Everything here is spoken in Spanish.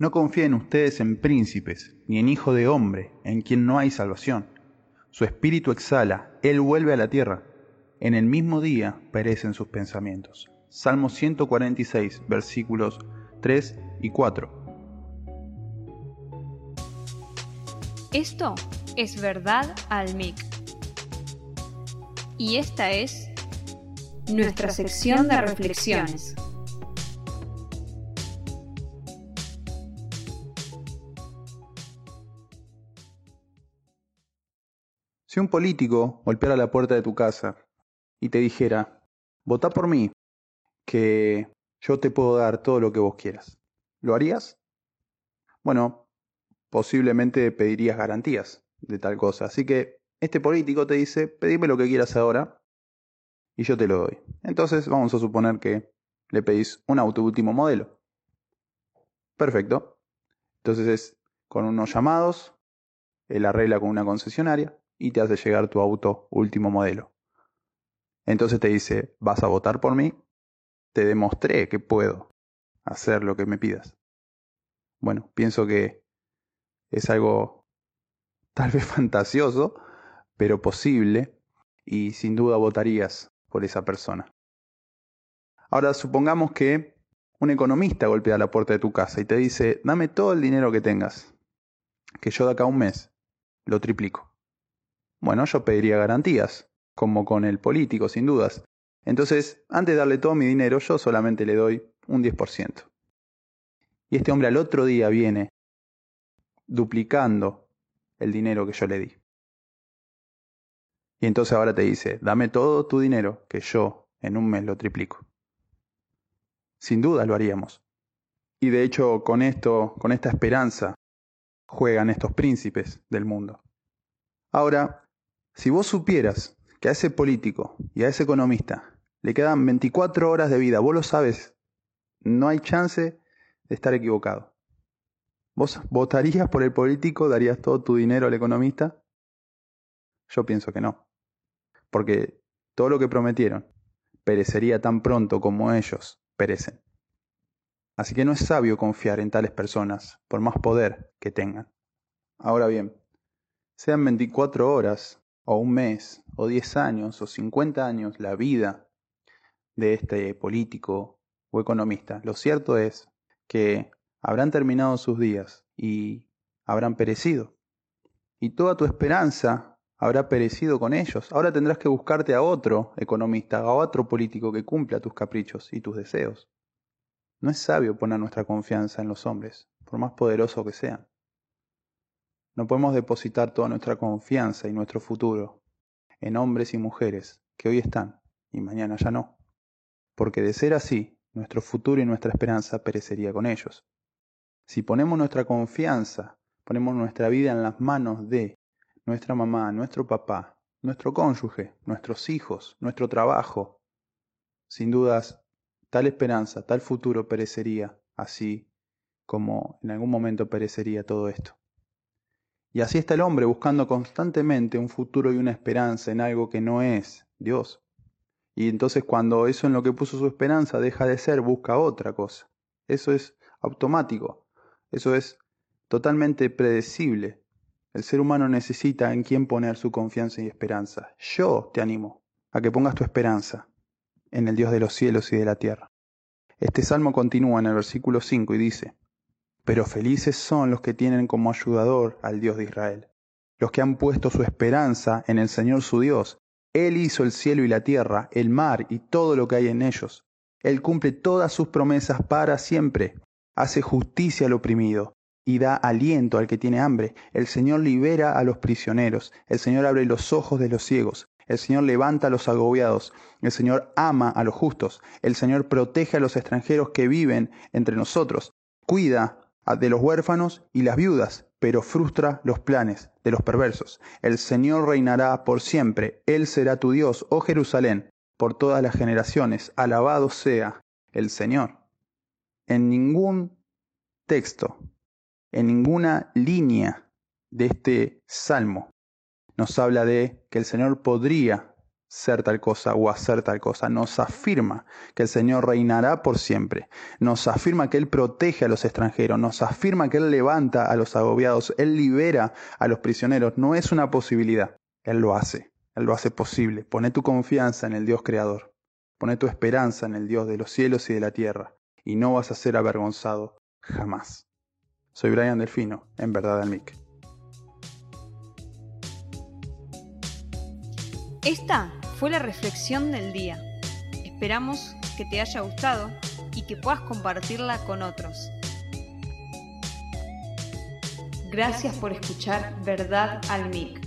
No confíen ustedes en príncipes, ni en hijo de hombre, en quien no hay salvación. Su espíritu exhala, él vuelve a la tierra. En el mismo día perecen sus pensamientos. Salmo 146, versículos 3 y 4. Esto es verdad al MIC. Y esta es nuestra sección de reflexiones. Si un político golpeara la puerta de tu casa y te dijera, vota por mí, que yo te puedo dar todo lo que vos quieras, ¿lo harías? Bueno, posiblemente pedirías garantías de tal cosa. Así que este político te dice, pedime lo que quieras ahora y yo te lo doy. Entonces vamos a suponer que le pedís un auto último modelo. Perfecto. Entonces es con unos llamados, él arregla con una concesionaria y te hace llegar tu auto último modelo. Entonces te dice, ¿vas a votar por mí? Te demostré que puedo hacer lo que me pidas. Bueno, pienso que es algo tal vez fantasioso, pero posible, y sin duda votarías por esa persona. Ahora supongamos que un economista golpea la puerta de tu casa y te dice, dame todo el dinero que tengas, que yo de acá un mes lo triplico. Bueno, yo pediría garantías, como con el político, sin dudas. Entonces, antes de darle todo mi dinero, yo solamente le doy un 10%. Y este hombre al otro día viene duplicando el dinero que yo le di. Y entonces ahora te dice, dame todo tu dinero, que yo en un mes lo triplico. Sin duda lo haríamos. Y de hecho con esto, con esta esperanza, juegan estos príncipes del mundo. Ahora, si vos supieras que a ese político y a ese economista le quedan 24 horas de vida, vos lo sabes, no hay chance de estar equivocado. ¿Vos votarías por el político? ¿Darías todo tu dinero al economista? Yo pienso que no. Porque todo lo que prometieron perecería tan pronto como ellos perecen. Así que no es sabio confiar en tales personas, por más poder que tengan. Ahora bien, sean 24 horas, o un mes, o 10 años, o 50 años, la vida de este político o economista, lo cierto es que habrán terminado sus días y habrán perecido. Y toda tu esperanza habrá perecido con ellos. Ahora tendrás que buscarte a otro economista, a otro político que cumpla tus caprichos y tus deseos. No es sabio poner nuestra confianza en los hombres, por más poderosos que sean. No podemos depositar toda nuestra confianza y nuestro futuro en hombres y mujeres que hoy están y mañana ya no, porque de ser así, nuestro futuro y nuestra esperanza perecería con ellos. Si ponemos nuestra confianza, ponemos nuestra vida en las manos de nuestra mamá, nuestro papá, nuestro cónyuge, nuestros hijos, nuestro trabajo, sin dudas, tal esperanza, tal futuro perecería, así como en algún momento perecería todo esto. Y así está el hombre buscando constantemente un futuro y una esperanza en algo que no es Dios. Y entonces cuando eso en lo que puso su esperanza deja de ser, busca otra cosa. Eso es automático. Eso es totalmente predecible. El ser humano necesita en quién poner su confianza y esperanza. Yo te animo a que pongas tu esperanza en el Dios de los cielos y de la tierra. Este salmo continúa en el versículo 5 y dice, Pero felices son los que tienen como ayudador al Dios de Israel, los que han puesto su esperanza en el Señor su Dios. Él hizo el cielo y la tierra, el mar y todo lo que hay en ellos. Él cumple todas sus promesas para siempre hace justicia al oprimido y da aliento al que tiene hambre. El Señor libera a los prisioneros. El Señor abre los ojos de los ciegos. El Señor levanta a los agobiados. El Señor ama a los justos. El Señor protege a los extranjeros que viven entre nosotros. Cuida de los huérfanos y las viudas, pero frustra los planes de los perversos. El Señor reinará por siempre. Él será tu Dios, oh Jerusalén, por todas las generaciones. Alabado sea el Señor en ningún texto, en ninguna línea de este salmo nos habla de que el Señor podría ser tal cosa o hacer tal cosa. Nos afirma que el Señor reinará por siempre. Nos afirma que Él protege a los extranjeros. Nos afirma que Él levanta a los agobiados. Él libera a los prisioneros. No es una posibilidad. Él lo hace. Él lo hace posible. Pone tu confianza en el Dios creador. Pone tu esperanza en el Dios de los cielos y de la tierra. Y no vas a ser avergonzado jamás. Soy Brian Delfino, en verdad al MIC. Esta fue la reflexión del día. Esperamos que te haya gustado y que puedas compartirla con otros. Gracias por escuchar Verdad al MIC.